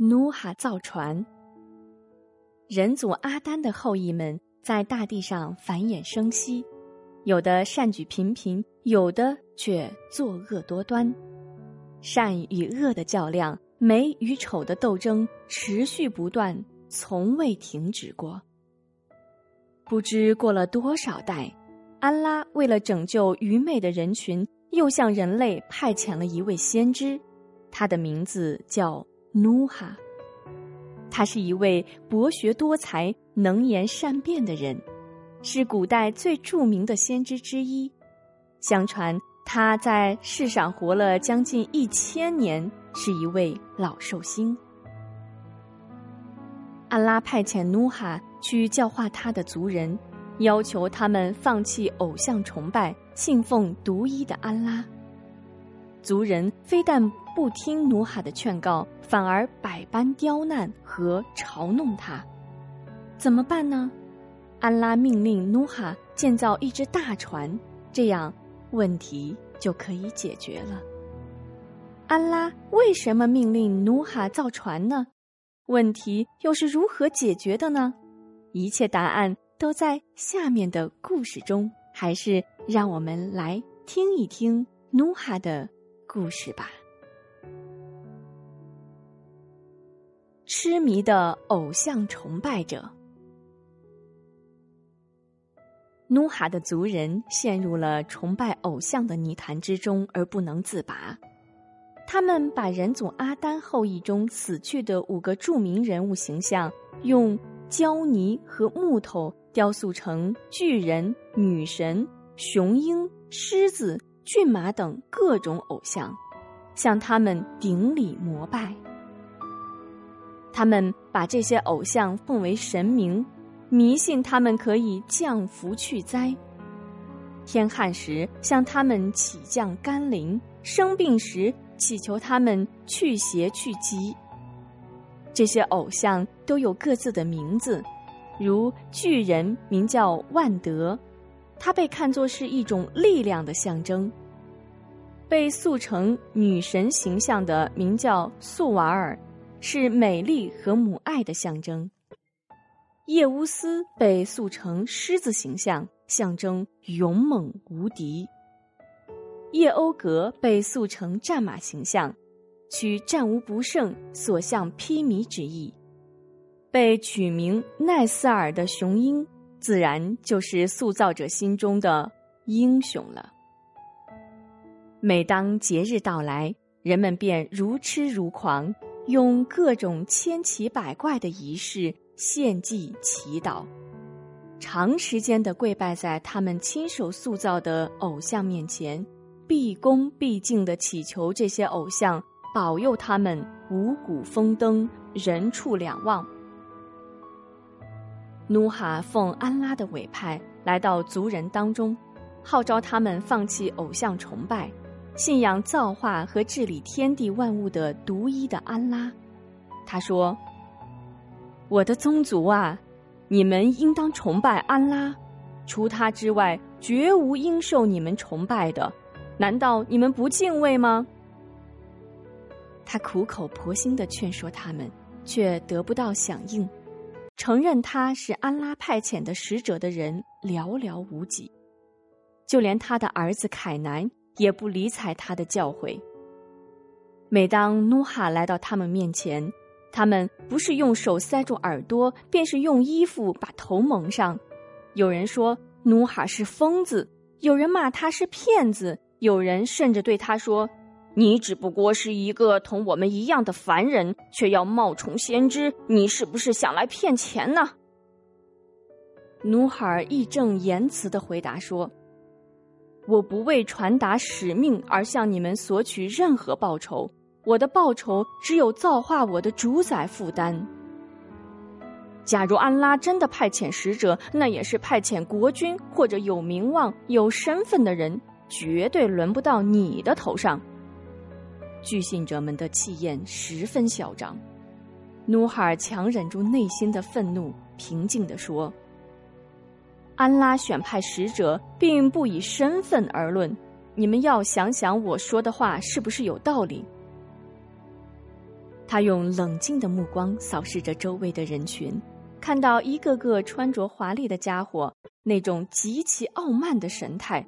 努哈造船。人族阿丹的后裔们在大地上繁衍生息，有的善举频频，有的却作恶多端。善与恶的较量，美与丑的斗争持续不断，从未停止过。不知过了多少代，安拉为了拯救愚昧的人群，又向人类派遣了一位先知，他的名字叫努哈。他是一位博学多才、能言善辩的人，是古代最著名的先知之一。相传他在世上活了将近一千年，是一位老寿星。安拉派遣努哈去教化他的族人，要求他们放弃偶像崇拜，信奉独一的安拉。族人非但不听努哈的劝告，反而百般刁难和嘲弄他。怎么办呢？安拉命令努哈建造一只大船，这样问题就可以解决了。安拉为什么命令努哈造船呢？问题又是如何解决的呢？一切答案都在下面的故事中。还是让我们来听一听努哈的。故事吧。痴迷的偶像崇拜者，努哈的族人陷入了崇拜偶像的泥潭之中而不能自拔。他们把人祖阿丹后裔中死去的五个著名人物形象，用胶泥和木头雕塑成巨人、女神、雄鹰、狮子。骏马等各种偶像，向他们顶礼膜拜。他们把这些偶像奉为神明，迷信他们可以降福去灾。天旱时向他们起降甘霖，生病时祈求他们去邪去疾。这些偶像都有各自的名字，如巨人名叫万德。它被看作是一种力量的象征。被塑成女神形象的名叫素瓦尔，是美丽和母爱的象征。叶乌斯被塑成狮子形象，象征勇猛无敌。叶欧格被塑成战马形象，取战无不胜、所向披靡之意。被取名奈斯尔的雄鹰。自然就是塑造者心中的英雄了。每当节日到来，人们便如痴如狂，用各种千奇百怪的仪式献祭祈祷，长时间的跪拜在他们亲手塑造的偶像面前，毕恭毕敬的祈求这些偶像保佑他们五谷丰登、人畜两旺。努哈奉安拉的委派来到族人当中，号召他们放弃偶像崇拜，信仰造化和治理天地万物的独一的安拉。他说：“我的宗族啊，你们应当崇拜安拉，除他之外，绝无应受你们崇拜的。难道你们不敬畏吗？”他苦口婆心的劝说他们，却得不到响应。承认他是安拉派遣的使者的人寥寥无几，就连他的儿子凯南也不理睬他的教诲。每当努哈来到他们面前，他们不是用手塞住耳朵，便是用衣服把头蒙上。有人说努哈是疯子，有人骂他是骗子，有人甚至对他说。你只不过是一个同我们一样的凡人，却要冒充先知，你是不是想来骗钱呢？努哈尔义正言辞的回答说：“我不为传达使命而向你们索取任何报酬，我的报酬只有造化我的主宰负担。假如安拉真的派遣使者，那也是派遣国君或者有名望、有身份的人，绝对轮不到你的头上。”据信者们的气焰十分嚣张，努哈尔强忍住内心的愤怒，平静地说：“安拉选派使者，并不以身份而论，你们要想想我说的话是不是有道理。”他用冷静的目光扫视着周围的人群，看到一个个穿着华丽的家伙那种极其傲慢的神态，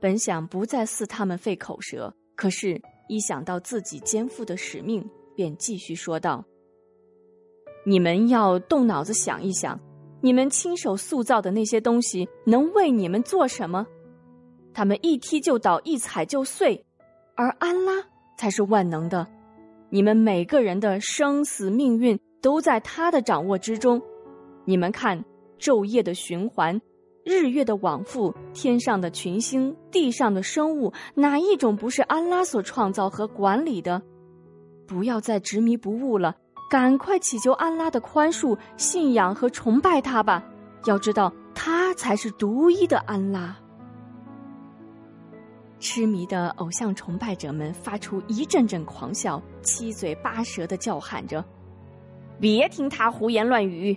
本想不再似他们费口舌，可是，一想到自己肩负的使命，便继续说道：“你们要动脑子想一想，你们亲手塑造的那些东西能为你们做什么？他们一踢就倒，一踩就碎，而安拉才是万能的。”你们每个人的生死命运都在他的掌握之中。你们看，昼夜的循环，日月的往复，天上的群星，地上的生物，哪一种不是安拉所创造和管理的？不要再执迷不悟了，赶快祈求安拉的宽恕，信仰和崇拜他吧。要知道，他才是独一的安拉。痴迷的偶像崇拜者们发出一阵阵狂笑，七嘴八舌的叫喊着：“别听他胡言乱语！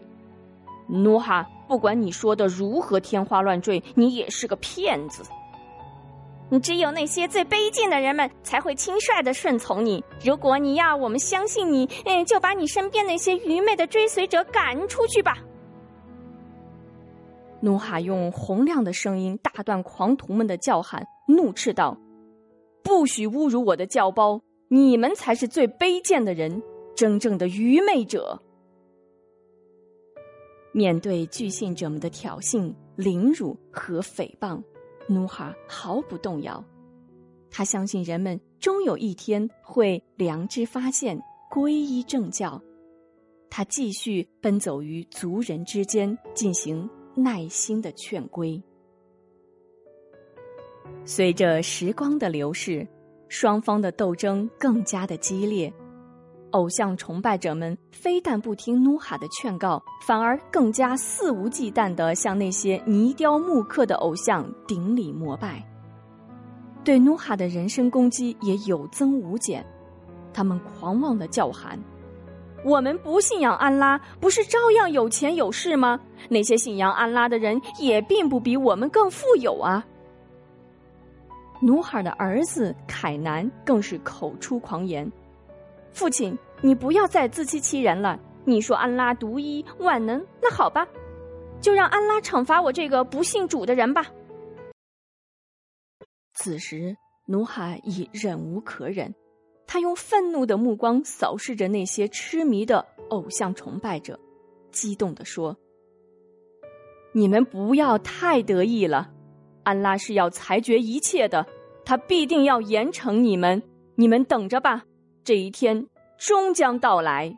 努哈，不管你说的如何天花乱坠，你也是个骗子。你只有那些最卑贱的人们才会轻率的顺从你。如果你要我们相信你，嗯，就把你身边那些愚昧的追随者赶出去吧。”努哈用洪亮的声音打断狂徒们的叫喊，怒斥道：“不许侮辱我的教包！你们才是最卑贱的人，真正的愚昧者！”面对拒信者们的挑衅、凌辱和诽谤，努哈毫不动摇。他相信人们终有一天会良知发现，皈依正教。他继续奔走于族人之间，进行。耐心的劝归。随着时光的流逝，双方的斗争更加的激烈。偶像崇拜者们非但不听努哈的劝告，反而更加肆无忌惮的向那些泥雕木刻的偶像顶礼膜拜，对努哈的人身攻击也有增无减。他们狂妄的叫喊。我们不信仰安拉，不是照样有钱有势吗？那些信仰安拉的人也并不比我们更富有啊！努哈的儿子凯南更是口出狂言：“父亲，你不要再自欺欺人了！你说安拉独一万能，那好吧，就让安拉惩罚我这个不信主的人吧。”此时，努海已忍无可忍。他用愤怒的目光扫视着那些痴迷的偶像崇拜者，激动地说：“你们不要太得意了，安拉是要裁决一切的，他必定要严惩你们。你们等着吧，这一天终将到来。”